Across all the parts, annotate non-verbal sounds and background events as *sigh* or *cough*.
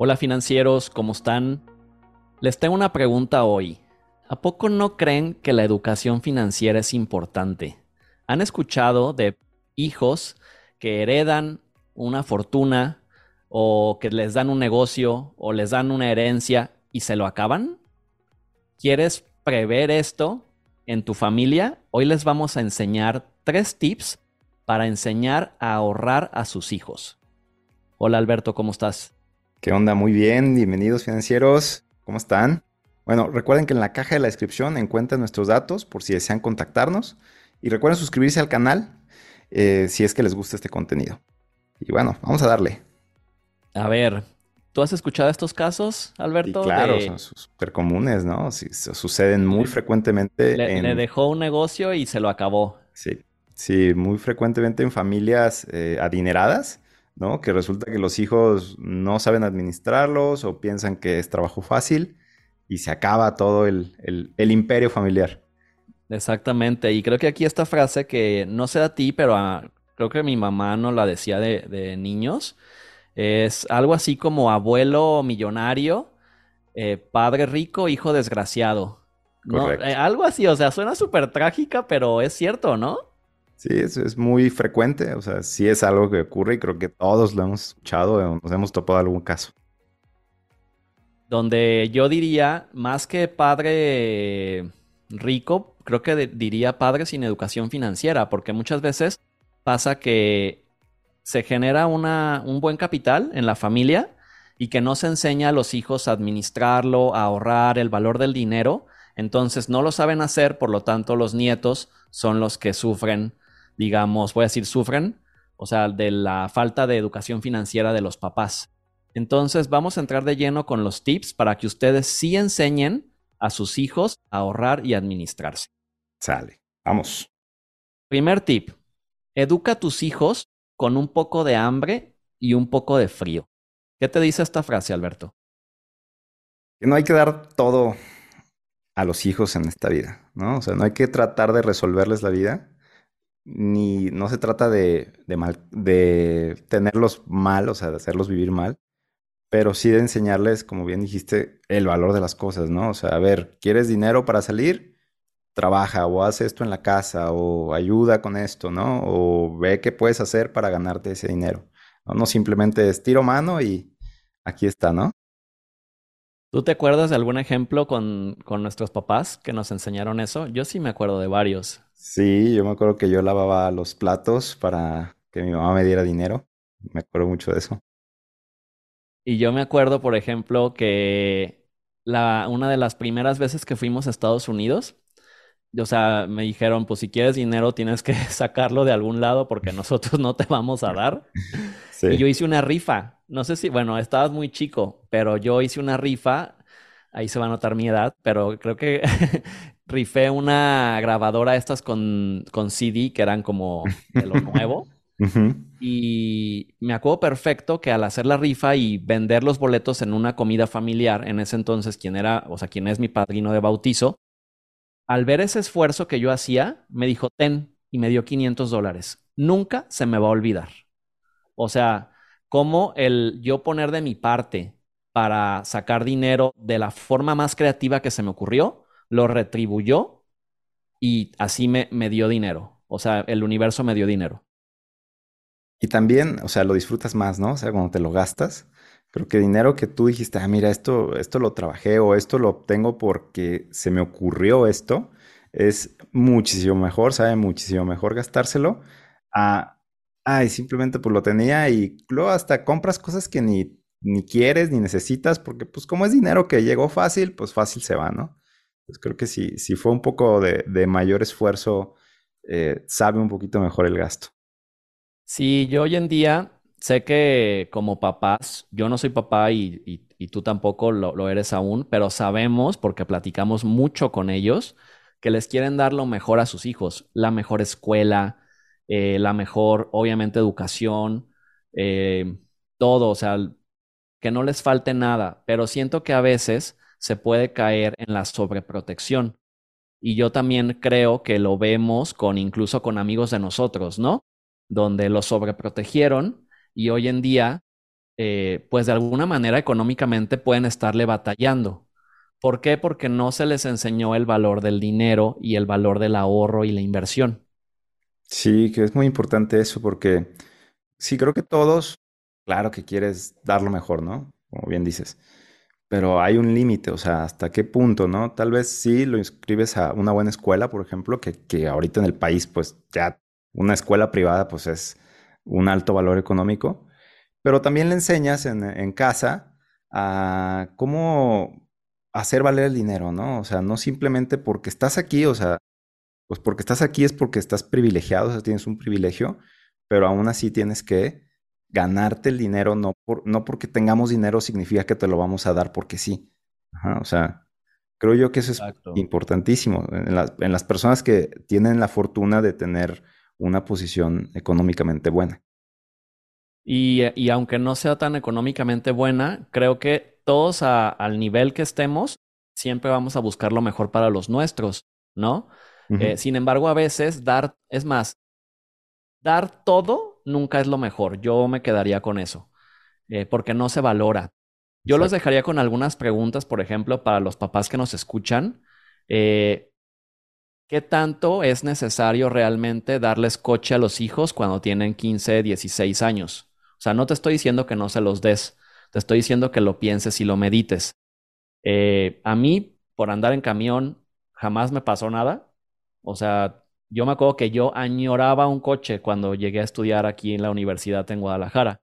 Hola financieros, ¿cómo están? Les tengo una pregunta hoy. ¿A poco no creen que la educación financiera es importante? ¿Han escuchado de hijos que heredan una fortuna o que les dan un negocio o les dan una herencia y se lo acaban? ¿Quieres prever esto en tu familia? Hoy les vamos a enseñar tres tips para enseñar a ahorrar a sus hijos. Hola Alberto, ¿cómo estás? ¿Qué onda? Muy bien, bienvenidos financieros. ¿Cómo están? Bueno, recuerden que en la caja de la descripción encuentran nuestros datos por si desean contactarnos. Y recuerden suscribirse al canal eh, si es que les gusta este contenido. Y bueno, vamos a darle. A ver, ¿tú has escuchado estos casos, Alberto? claro, son súper comunes, ¿no? Sí, suceden muy frecuentemente. Le, le, dejó un negocio y se lo acabó. Sí, sí, muy frecuentemente en familias eh, adineradas ¿no? Que resulta que los hijos no saben administrarlos o piensan que es trabajo fácil y se acaba todo el, imperio familiar. Exactamente, y creo que aquí esta frase que no sé a ti, pero creo que mi mamá no la decía de, niños, es algo así como abuelo millonario, eh, padre rico, hijo desgraciado. Eh, algo así, o sea, suena súper trágica, pero es cierto, ¿no? Sí, eso es muy frecuente, o sea, sí es algo que ocurre y creo que todos lo hemos escuchado o nos hemos topado algún caso. Donde yo diría, más que padre rico, creo que diría padre sin educación financiera, porque muchas veces pasa que se genera una, un buen capital en la familia y que no se enseña a los hijos a administrarlo, a ahorrar el valor del dinero, entonces no lo saben hacer, por lo tanto los nietos son los que sufren digamos, voy a decir, sufren, o sea, de la falta de educación financiera de los papás. Entonces, vamos a entrar de lleno con los tips para que ustedes sí enseñen a sus hijos a ahorrar y administrarse. Sale, vamos. Primer tip, educa a tus hijos con un poco de hambre y un poco de frío. ¿Qué te dice esta frase, Alberto? Que no hay que dar todo a los hijos en esta vida, ¿no? O sea, no hay que tratar de resolverles la vida, ni no se trata de, mal, de tenerlos mal, o sea, de hacerlos vivir mal, pero sí de enseñarles, como bien dijiste, el valor de las cosas, ¿no? O sea, a ver, ¿quieres dinero para salir? Trabaja o haz esto en la casa o ayuda con esto, ¿no? O ve qué puedes hacer para ganarte ese dinero. No, no simplemente estiro mano y aquí está, ¿no? ¿Tú te acuerdas de algún ejemplo con, con, nuestros papás que nos enseñaron eso? Yo sí me acuerdo de varios. Sí, yo me acuerdo que yo lavaba los platos para que mi mamá me diera dinero. Me acuerdo mucho de eso. Y yo me acuerdo, por ejemplo, que la, una de las primeras veces que fuimos a Estados Unidos, o sea, me dijeron, pues si quieres dinero tienes que *laughs* sacarlo de algún lado porque nosotros no te vamos a dar. *laughs* Y yo hice una rifa. No sé si, bueno, estabas muy chico, pero yo hice una rifa. Ahí se va a notar mi edad, pero creo que *laughs* rifé una grabadora estas con, con CD que eran como de lo nuevo. Y me acuerdo perfecto que al hacer la rifa y vender los boletos en una comida familiar, en ese entonces, quien era, o sea, quien es mi padrino de bautizo, al ver ese esfuerzo que yo hacía, me dijo, ten, y me dio 500 dólares. Nunca se me va a olvidar. O sea, como el yo poner de mi parte para sacar dinero de la forma más creativa que se me ocurrió, lo retribuyó y así me, me dio dinero. O sea, el universo me dio dinero. Y también, o sea, lo disfrutas más, ¿no? O sea, cuando te lo gastas, Creo que dinero que tú dijiste, ah, mira, esto, esto lo trabajé o esto lo obtengo porque se me ocurrió esto, es muchísimo mejor, sabe muchísimo mejor gastárselo a, ay, simplemente pues lo tenía y luego hasta compras cosas que ni, ni quieres ni necesitas porque pues como es dinero que llegó fácil, pues fácil se va, ¿no? Pues creo que si, si fue un poco de, de mayor esfuerzo, eh, sabe un poquito mejor el gasto. Sí, yo hoy en día sé que como papás, yo no soy papá y, tú tampoco lo, eres aún, pero sabemos, porque platicamos mucho con ellos, que les quieren dar lo mejor a sus hijos, la mejor escuela, eh, la mejor, obviamente, educación, eh, todo, o sea, que no les falte nada, pero siento que a veces se puede caer en la sobreprotección. Y yo también creo que lo vemos con incluso con amigos de nosotros, ¿no? Donde los sobreprotegieron y hoy en día, eh, pues de alguna manera económicamente pueden estarle batallando. ¿Por qué? Porque no se les enseñó el valor del dinero y el valor del ahorro y la inversión. Sí, que es muy importante eso porque sí, creo que todos, claro que quieres dar lo mejor, ¿no? Como bien dices. Pero hay un límite, o sea, hasta qué punto, ¿no? Tal vez sí lo inscribes a una buena escuela, por ejemplo, que, que ahorita en el país, pues ya una escuela privada, pues es un alto valor económico, pero también le enseñas en, en casa a cómo hacer valer el dinero, ¿no? O sea, no simplemente porque estás aquí, o sea, pues porque estás aquí es porque estás privilegiado, o sea, tienes un privilegio, pero aún así tienes que ganarte el dinero, no, por, no porque tengamos dinero significa que te lo vamos a dar porque sí. Ajá, o sea, creo yo que eso es Exacto. importantísimo en las personas que tienen la fortuna de tener una posición económicamente buena. Y, eh, y aunque no sea tan económicamente buena, creo que todos a- al nivel que estemos, siempre vamos a buscar lo mejor para los nuestros, ¿no? Eh, sin embargo, a veces dar, es más, dar todo nunca es lo mejor. Yo me quedaría con eso, eh, porque no se valora. Yo los dejaría con algunas preguntas, por ejemplo, para los papás que nos escuchan. Eh, ¿qué tanto es necesario realmente darles coche a los hijos cuando tienen 15, 16 años? O sea, no te estoy diciendo que no se los des, te estoy diciendo que lo pienses y lo medites. Eh, a mí, por andar en camión, jamás me pasó nada. O sea, yo me acuerdo que yo añoraba un coche cuando llegué a estudiar aquí en la universidad en Guadalajara.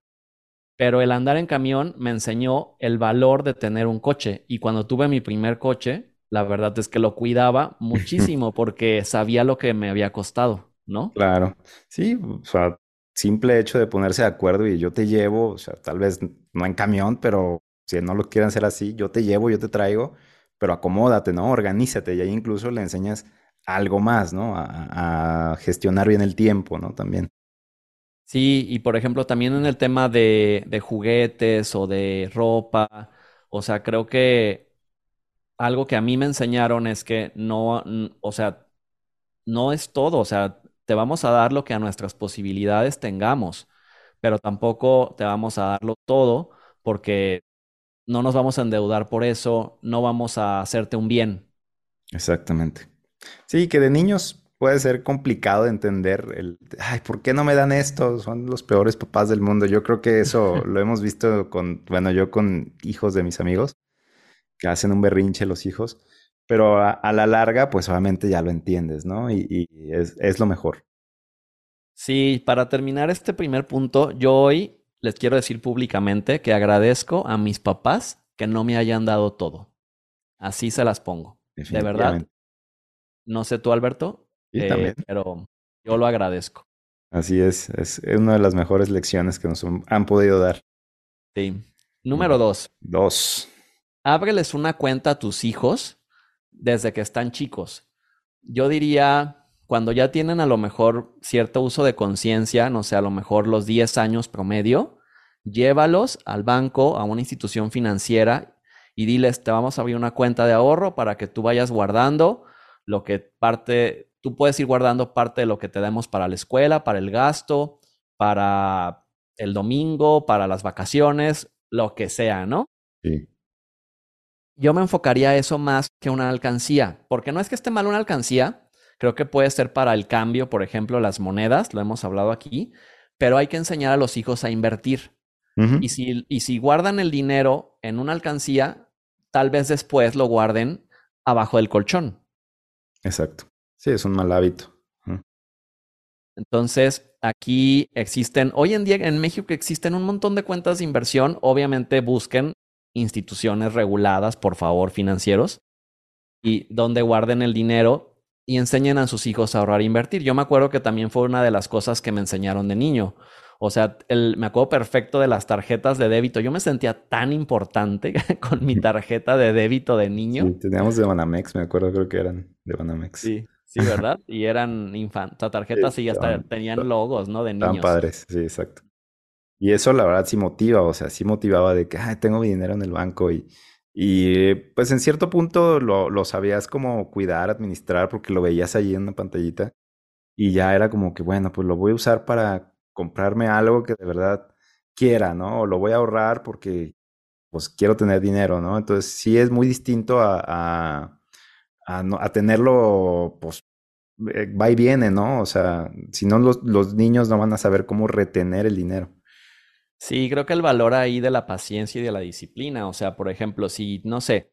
Pero el andar en camión me enseñó el valor de tener un coche. Y cuando tuve mi primer coche, la verdad es que lo cuidaba *laughs* muchísimo porque sabía lo que me había costado, ¿no? Claro, sí, o sea, simple hecho de ponerse de acuerdo y yo te llevo, o sea, tal vez no en camión, pero si no lo quieren hacer así, yo te llevo, yo te traigo, pero acomódate, ¿no? Organízate y ahí incluso le enseñas algo más, ¿no? A, a gestionar bien el tiempo, ¿no? También. Sí, y por ejemplo, también en el tema de, de juguetes o de ropa, o sea, creo que algo que a mí me enseñaron es que no, o sea, no es todo, o sea, te vamos a dar lo que a nuestras posibilidades tengamos, pero tampoco te vamos a darlo todo porque no nos vamos a endeudar por eso, no vamos a hacerte un bien. Exactamente. Sí, que de niños puede ser complicado de entender el, ay, ¿por qué no me dan esto? Son los peores papás del mundo. Yo creo que eso *laughs* lo hemos visto con, bueno, yo con hijos de mis amigos. Que hacen un berrinche los hijos, pero a, a la larga, pues obviamente ya lo entiendes, ¿no? Y, y es, es lo mejor. Sí, para terminar este primer punto, yo hoy les quiero decir públicamente que agradezco a mis papás que no me hayan dado todo. Así se las pongo. De verdad, no sé tú, Alberto, eh, pero yo lo agradezco. así es, es una de las mejores lecciones que nos han podido dar. Sí. Número dos, Dos. Ábreles una cuenta a tus hijos desde que están chicos. Yo diría, cuando ya tienen a lo mejor cierto uso de conciencia, no sé, a lo mejor los 10 años promedio, llévalos al banco, a una institución financiera y diles, te vamos a abrir una cuenta de ahorro para que tú vayas guardando lo que parte, tú puedes ir guardando parte de lo que te demos para la escuela, para el gasto, para el domingo, para las vacaciones, lo que sea, ¿no? Sí, Yo me enfocaría a eso más que una alcancía, porque no es que esté mal una alcancía, creo que puede ser para el cambio, por ejemplo, las monedas, lo hemos hablado aquí, pero hay que enseñar a los hijos a invertir. Y si, y si guardan el dinero en una alcancía, tal vez después lo guarden abajo del colchón. Exacto. Sí, es un mal hábito. Entonces, aquí existen, hoy en día en México existen un montón de cuentas de inversión. Obviamente busquen instituciones reguladas, por favor, financieros, y donde guarden el dinero y enseñen a sus hijos a ahorrar e invertir. Yo me acuerdo que también fue una de las cosas que me enseñaron de niño. O sea, el, me acuerdo perfecto de las tarjetas de débito. Yo me sentía tan importante *laughs* con mi tarjeta de débito de niño. Sí, teníamos de Banamex, me acuerdo, creo que eran de Banamex. Sí, sí, ¿verdad? Y eran infantes, tarjetas y hasta estaban, tenían logos, ¿no? De niños. padres, sí, exacto. Y eso la verdad sí motiva, o sea, sí motivaba de que, ay, tengo mi dinero en el banco y Y pues en cierto punto lo, lo sabías como cuidar, administrar, porque lo veías allí en una pantallita. Y ya era como que, bueno, pues lo voy a usar para comprarme algo que de verdad quiera, ¿no? O lo voy a ahorrar porque pues quiero tener dinero, ¿no? Entonces sí es muy distinto a, a, a, no- a tenerlo, pues eh, va y viene, ¿no? O sea, si no los, los niños no van a saber cómo retener el dinero. Sí, creo que el valor ahí de la paciencia y de la disciplina, o sea, por ejemplo, si, no sé,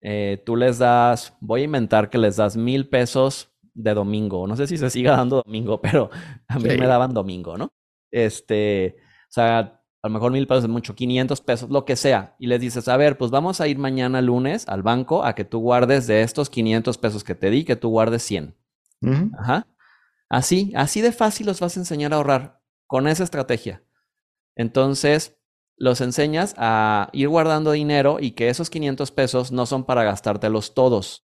eh, tú les das, voy a inventar que les das mil pesos de domingo, no sé si se siga *laughs* dando domingo, pero a mí me daban domingo, ¿no? Este, o sea, a lo mejor mil pesos es mucho, 500 pesos, lo que sea, y les dices, a ver, pues vamos a ir mañana lunes al banco a que tú guardes de estos 500 pesos que te di, que tú guardes 100. Ujú. Ajá. Así, así de fácil los vas a enseñar a ahorrar con esa estrategia. Entonces, los enseñas a ir guardando dinero y que esos 500 pesos no son para gastártelos todos,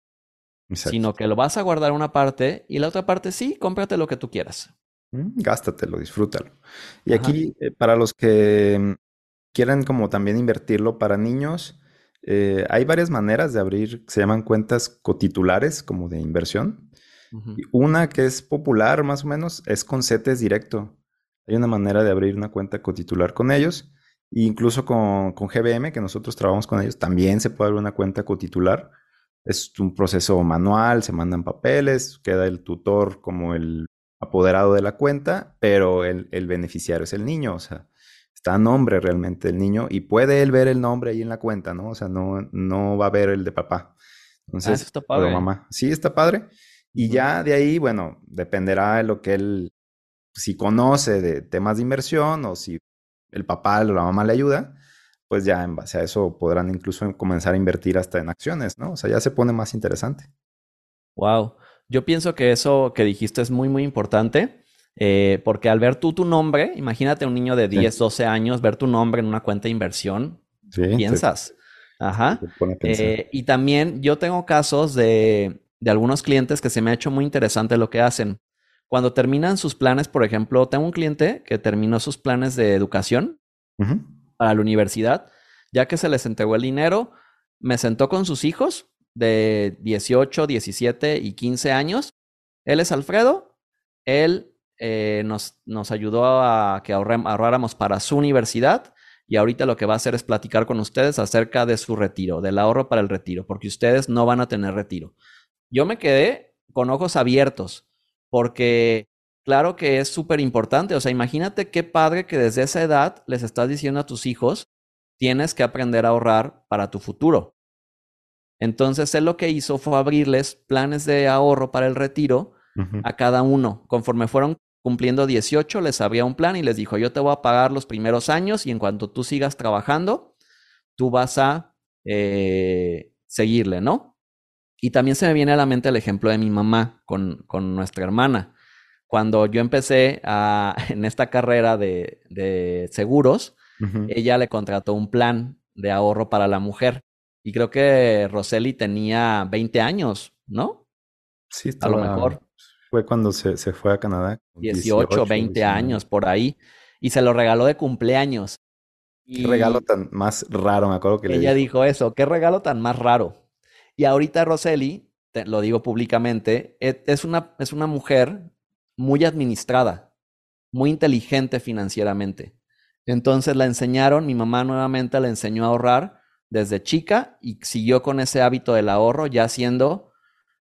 Exacto. sino que lo vas a guardar una parte y la otra parte sí, cómprate lo que tú quieras. Mm, Gástatelo, disfrútalo. Y Ajá. aquí, eh, para los que mm, quieren como también invertirlo para niños, eh, hay varias maneras de abrir, se llaman cuentas cotitulares, como de inversión. Una que es popular más o menos es con CETES directo. Hay una manera de abrir una cuenta cotitular con ellos. E incluso con, con GBM, que nosotros trabajamos con ellos, también se puede abrir una cuenta cotitular. Es un proceso manual, se mandan papeles, queda el tutor como el apoderado de la cuenta, pero el, el beneficiario es el niño, o sea, está a nombre realmente del niño y puede él ver el nombre ahí en la cuenta, ¿no? O sea, no, no va a ver el de papá. Ah, eso Entonces, está o de padre. mamá. Sí, está padre. Y ya de ahí, bueno, dependerá de lo que él, si conoce de temas de inversión o si el papá o la mamá le ayuda, pues ya en base a eso podrán incluso comenzar a invertir hasta en acciones, ¿no? O sea, ya se pone más interesante. Wow. Yo pienso que eso que dijiste es muy, muy importante, eh, porque al ver tú tu nombre, imagínate un niño de Sí, 10, 12 años, ver tu nombre en una cuenta de inversión, sí, te, piensas. Ajá. te. Eh, y también yo tengo casos de, de algunos clientes que se me ha hecho muy interesante lo que hacen. Cuando terminan sus planes, por ejemplo, tengo un cliente que terminó sus planes de educación para la universidad, ya que se les entregó el dinero, me sentó con sus hijos de 18, 17 y 15 años. Él es Alfredo, él eh, nos, nos ayudó a que ahorráramos para su universidad y ahorita lo que va a hacer es platicar con ustedes acerca de su retiro, del ahorro para el retiro, porque ustedes no van a tener retiro. Yo me quedé con ojos abiertos, porque claro que es súper importante. O sea, imagínate qué padre que desde esa edad les estás diciendo a tus hijos, tienes que aprender a ahorrar para tu futuro. Entonces, él lo que hizo fue abrirles planes de ahorro para el retiro a cada uno. Conforme fueron cumpliendo 18, les abría un plan y les dijo, yo te voy a pagar los primeros años y en cuanto tú sigas trabajando, tú vas a eh, seguirle, ¿no? Y también se me viene a la mente el ejemplo de mi mamá con, con nuestra hermana. Cuando yo empecé a- *laughs* en esta carrera de, de seguros, ella le contrató un plan de ahorro para la mujer. Y creo que Roseli tenía 20 años, ¿no? Sí, A lo mejor fue cuando se, se fue a Canadá, 18, 18, 20 19. años por ahí. Y se lo regaló de cumpleaños. Qué regalo Y tan más raro, me acuerdo que le ella dijo. dijo eso, qué regalo tan más raro. Y ahorita Roseli, te lo digo públicamente, e- es una, es una mujer muy administrada, muy inteligente financieramente. Entonces la enseñaron, mi mamá nuevamente la enseñó a ahorrar desde chica y siguió con ese hábito del ahorro ya siendo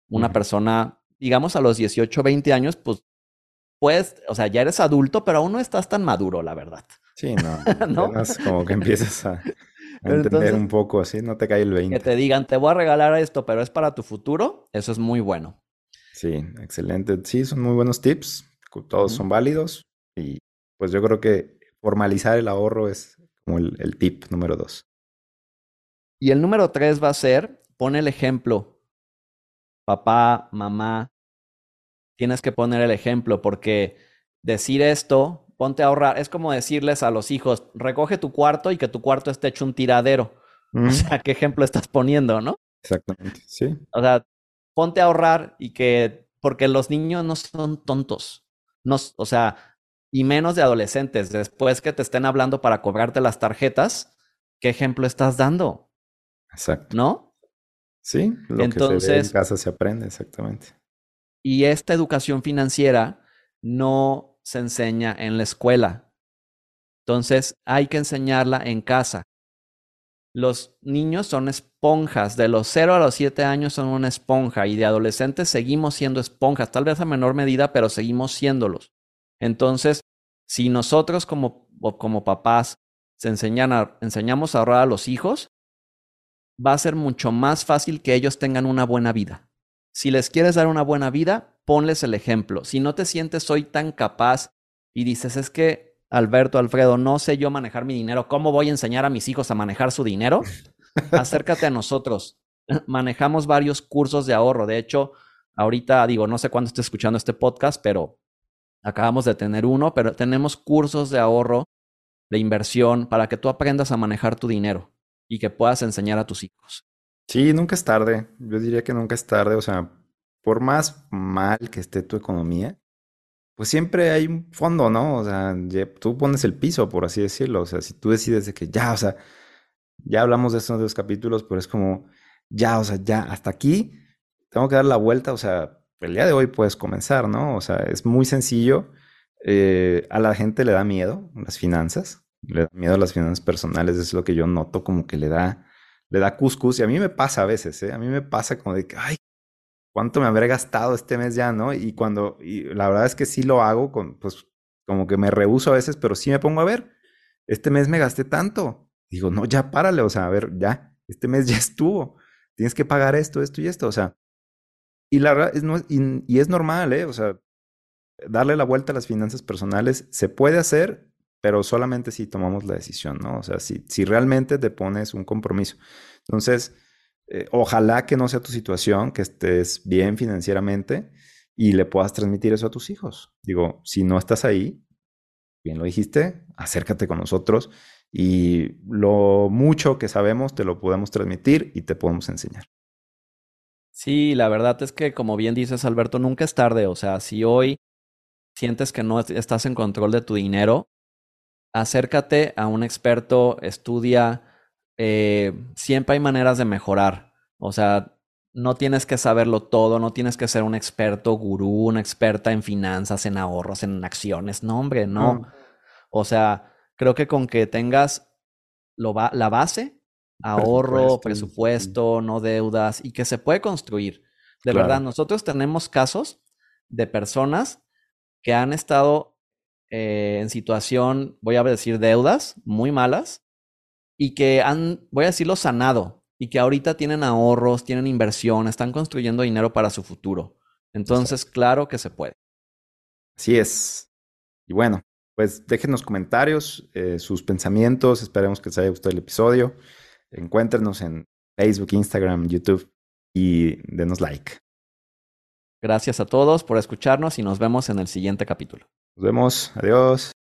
una persona, digamos a los 18, 20 años, pues pues, o sea, ya eres adulto, pero aún no estás tan maduro, la verdad, Sí, no, *laughs* ¿no? como que empiezas a, entender entonces, un poco así, no te cae el que 20. te digan, te voy a regalar esto, pero es para tu futuro, eso es muy bueno. Sí, excelente. Sí, son muy buenos tips, todos son válidos y pues yo creo que formalizar el ahorro es como el, el tip número dos. Y el número tres va a ser, pon el ejemplo, papá, mamá, tienes que poner el ejemplo, porque decir esto, ponte a ahorrar, es como decirles a los hijos, recoge tu cuarto y que tu cuarto esté hecho un tiradero. *laughs* O sea, ¿qué ejemplo estás poniendo, no? exactamente, sí. O sea, ponte a ahorrar y que, porque los niños no son tontos, no, o sea, y menos de adolescentes, después que te estén hablando para cobrarte las tarjetas, ¿qué ejemplo estás dando? Exacto. ¿no? Sí, lo que se ve en casa se aprende, exactamente. Y esta educación financiera no se enseña en la escuela. Entonces, hay que enseñarla en casa. Los niños son esponjas, de los 0 a los 7 años son una esponja y de adolescentes seguimos siendo esponjas, tal vez a menor medida, pero seguimos siéndolos. Entonces, si nosotros como, como papás se enseñan a, enseñamos a ahorrar a los hijos, va a ser mucho más fácil que ellos tengan una buena vida. Si les quieres dar una buena vida, ponles el ejemplo. Si no te sientes hoy tan capaz y dices, es que Alberto, Alfredo, no sé yo manejar mi dinero, ¿cómo voy a enseñar a mis hijos a manejar su dinero? *laughs* Acércate a nosotros. *laughs* Manejamos varios cursos de ahorro. De hecho, ahorita digo, no sé cuándo esté escuchando este podcast, pero acabamos de tener uno, pero tenemos cursos de ahorro, de inversión, para que tú aprendas a manejar tu dinero y que puedas enseñar a tus hijos. Sí, nunca es tarde. Yo diría que nunca es tarde. O sea, por más mal que esté tu economía, pues siempre hay un fondo, ¿no? O sea, tú pones el piso, por así decirlo. O sea, si tú decides de que ya, o sea, ya hablamos de estos dos capítulos, pero es como, ya, o sea, ya, hasta aquí, tengo que dar la vuelta. O sea, el día de hoy puedes comenzar, ¿no? O sea, es muy sencillo. Eh, a la gente le da miedo las finanzas le da miedo las finanzas personales, es lo que yo noto como que le da, le da cuscus. Y a mí me pasa a veces, ¿eh? A mí me pasa como de que, ay, ¿cuánto me habré gastado este mes ya, no? Y cuando, la verdad es que sí lo hago, con, pues como que me rehuso a veces, pero sí me pongo a ver, este mes me gasté tanto. Digo, no, ya párale, o sea, a ver, ya, este mes ya estuvo. Tienes que pagar esto, esto y esto, o sea. Y la verdad, es, no, y, y es normal, ¿eh? O sea, darle la vuelta a las finanzas personales se puede hacer pero solamente si tomamos la decisión, ¿no? O sea, si, si realmente te pones un compromiso. Entonces, eh, ojalá que no sea tu situación, que estés bien financieramente y le puedas transmitir eso a tus hijos. Digo, si no estás ahí, bien lo dijiste, acércate con nosotros y lo mucho que sabemos te lo podemos transmitir y te podemos enseñar. Sí, la verdad es que como bien dices Alberto, nunca es tarde. O sea, si hoy sientes que no estás en control de tu dinero, acércate a un experto, estudia. Eh, siempre hay maneras de mejorar. O sea, no tienes que saberlo todo, no tienes que ser un experto gurú, una experta en finanzas, en ahorros, en acciones. No, hombre, no. Mm. O sea, creo que con que tengas lo la base, ahorro, presupuesto, no deudas, y que se puede construir. De verdad, nosotros tenemos casos de personas que han estado eh, en situación, voy a decir, deudas muy malas y que han, voy a decirlo, sanado y que ahorita tienen ahorros, tienen inversión, están construyendo dinero para su futuro. Entonces, claro que se puede. Así es. Y bueno, pues déjenos comentarios, eh, sus pensamientos. Esperemos que les haya gustado el episodio. Encuéntrenos en Facebook, Instagram, YouTube y denos like. Gracias a todos por escucharnos y nos vemos en el siguiente capítulo. Nos vemos. Adiós.